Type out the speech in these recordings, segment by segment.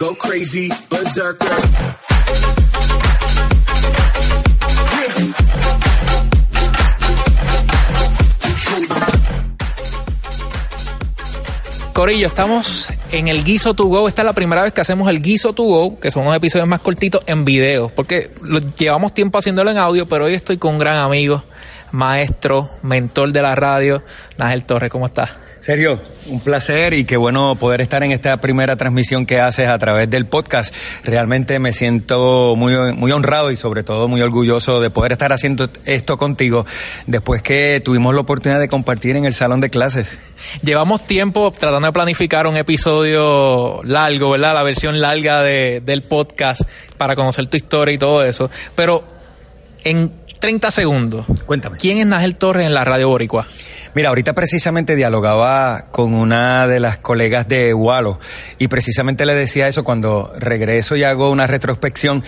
Go crazy, berserker. Corillo, estamos en el Guiso to Go. Esta es la primera vez que hacemos el Guiso to Go, que son unos episodios más cortitos en video, porque llevamos tiempo haciéndolo en audio, pero hoy estoy con un gran amigo, maestro, mentor de la radio, Nájel Torres. ¿Cómo estás? Sergio, un placer y qué bueno poder estar en esta primera transmisión que haces a través del podcast. Realmente me siento muy, muy honrado y sobre todo muy orgulloso de poder estar haciendo esto contigo después que tuvimos la oportunidad de compartir en el salón de clases. Llevamos tiempo tratando de planificar un episodio largo, ¿verdad? La versión larga de- del podcast para conocer tu historia y todo eso. Pero en 30 segundos, Cuéntame. ¿quién es Nájel Torres en la radio boricua? Mira, ahorita precisamente dialogaba con una de las colegas de Walo y precisamente le decía eso cuando regreso y hago una retrospección.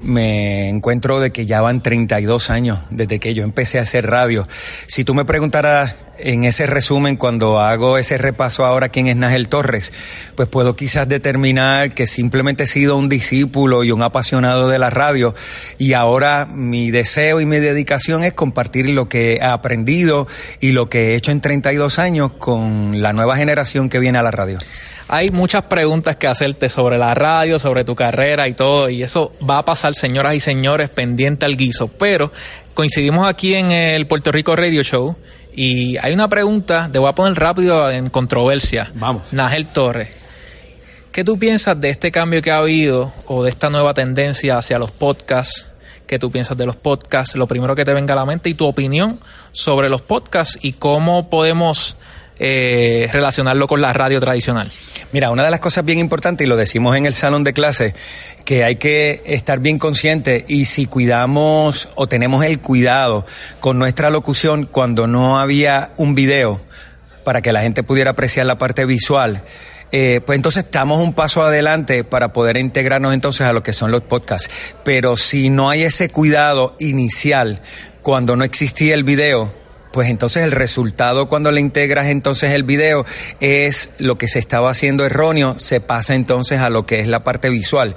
Me encuentro de que ya van 32 años desde que yo empecé a hacer radio. Si tú me preguntaras en ese resumen, cuando hago ese repaso ahora quién es Nájel Torres, pues puedo quizás determinar que simplemente he sido un discípulo y un apasionado de la radio y ahora mi deseo y mi dedicación es compartir lo que he aprendido y lo que he hecho en 32 años con la nueva generación que viene a la radio. Hay muchas preguntas que hacerte sobre la radio, sobre tu carrera y todo, y eso va a pasar, señoras y señores, pendiente al guiso. Pero coincidimos aquí en el Puerto Rico Radio Show y hay una pregunta, te voy a poner rápido en controversia. Vamos. Nagel Torres, ¿qué tú piensas de este cambio que ha habido o de esta nueva tendencia hacia los podcasts? ¿Qué tú piensas de los podcasts? Lo primero que te venga a la mente y tu opinión sobre los podcasts y cómo podemos eh, relacionarlo con la radio tradicional. Mira, una de las cosas bien importantes, y lo decimos en el salón de clase, que hay que estar bien consciente y si cuidamos o tenemos el cuidado con nuestra locución cuando no había un video para que la gente pudiera apreciar la parte visual, eh, pues entonces estamos un paso adelante para poder integrarnos entonces a lo que son los podcasts. Pero si no hay ese cuidado inicial cuando no existía el video, pues entonces el resultado cuando le integras entonces el video es lo que se estaba haciendo erróneo, se pasa entonces a lo que es la parte visual.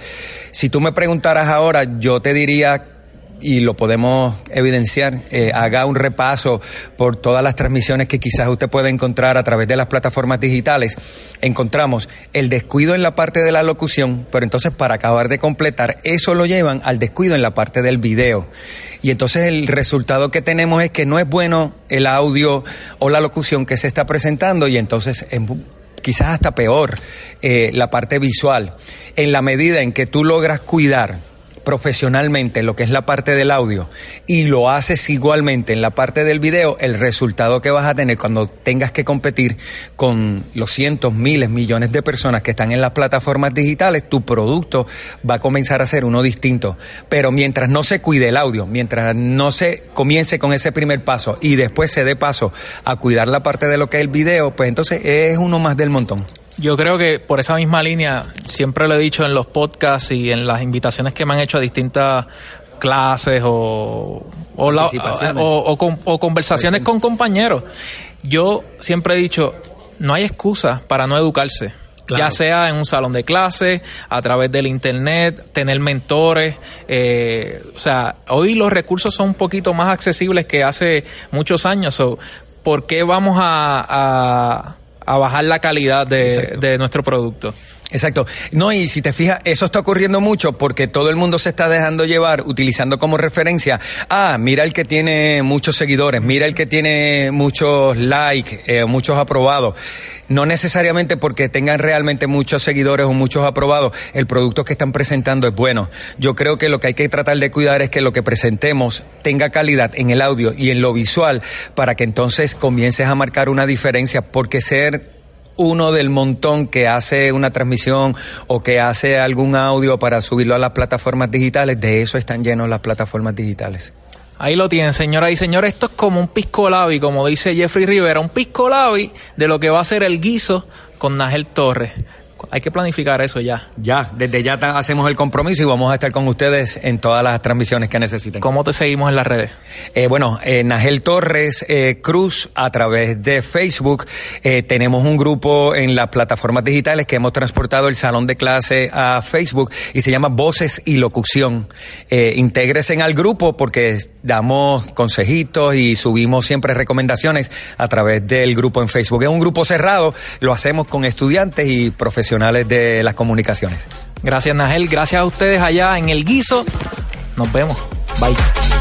Si tú me preguntaras ahora, yo te diría y lo podemos evidenciar, eh, haga un repaso por todas las transmisiones que quizás usted pueda encontrar a través de las plataformas digitales, encontramos el descuido en la parte de la locución, pero entonces para acabar de completar, eso lo llevan al descuido en la parte del video. Y entonces el resultado que tenemos es que no es bueno el audio o la locución que se está presentando y entonces es quizás hasta peor eh, la parte visual. En la medida en que tú logras cuidar profesionalmente lo que es la parte del audio y lo haces igualmente en la parte del video, el resultado que vas a tener cuando tengas que competir con los cientos, miles, millones de personas que están en las plataformas digitales, tu producto va a comenzar a ser uno distinto. Pero mientras no se cuide el audio, mientras no se comience con ese primer paso y después se dé paso a cuidar la parte de lo que es el video, pues entonces es uno más del montón. Yo creo que por esa misma línea, siempre lo he dicho en los podcasts y en las invitaciones que me han hecho a distintas clases o, o, la- o- o con- o conversaciones con compañeros. Yo siempre he dicho, no hay excusa para no educarse. Claro. Ya sea en un salón de clase, a través del internet, tener mentores. eh, o sea, hoy los recursos son un poquito más accesibles que hace muchos años. So, ¿Por qué vamos a, a- a bajar la calidad de, de nuestro producto? Exacto. No, y si te fijas, eso está ocurriendo mucho porque todo el mundo se está dejando llevar utilizando como referencia, ah, mira el que tiene muchos seguidores, mira el que tiene muchos likes, eh, muchos aprobados. No necesariamente porque tengan realmente muchos seguidores o muchos aprobados, el producto que están presentando es bueno. Yo creo que lo que hay que tratar de cuidar es que lo que presentemos tenga calidad en el audio y en lo visual para que entonces comiences a marcar una diferencia porque ser uno del montón que hace una transmisión o que hace algún audio para subirlo a las plataformas digitales, de eso están llenos las plataformas digitales. Ahí lo tienen, señoras y señores. Esto es como un pisco labi, como dice Jeffrey Rivera, un pisco labi de lo que va a ser el guiso con Nagel Torres. Hay que planificar eso ya. Ya, desde ya hacemos el compromiso y vamos a estar con ustedes en todas las transmisiones que necesiten. ¿Cómo te seguimos en las redes? Eh, bueno, eh, Nagel Torres eh, Cruz a través de Facebook. Eh, tenemos un grupo en las plataformas digitales que hemos transportado el salón de clase a Facebook y se llama Voces y Locución. Intégresen al grupo porque damos consejitos y subimos siempre recomendaciones a través del grupo en Facebook. Es un grupo cerrado, lo hacemos con estudiantes y de las comunicaciones. Gracias, Nagel. Gracias a ustedes allá en el guiso. Nos vemos. Bye.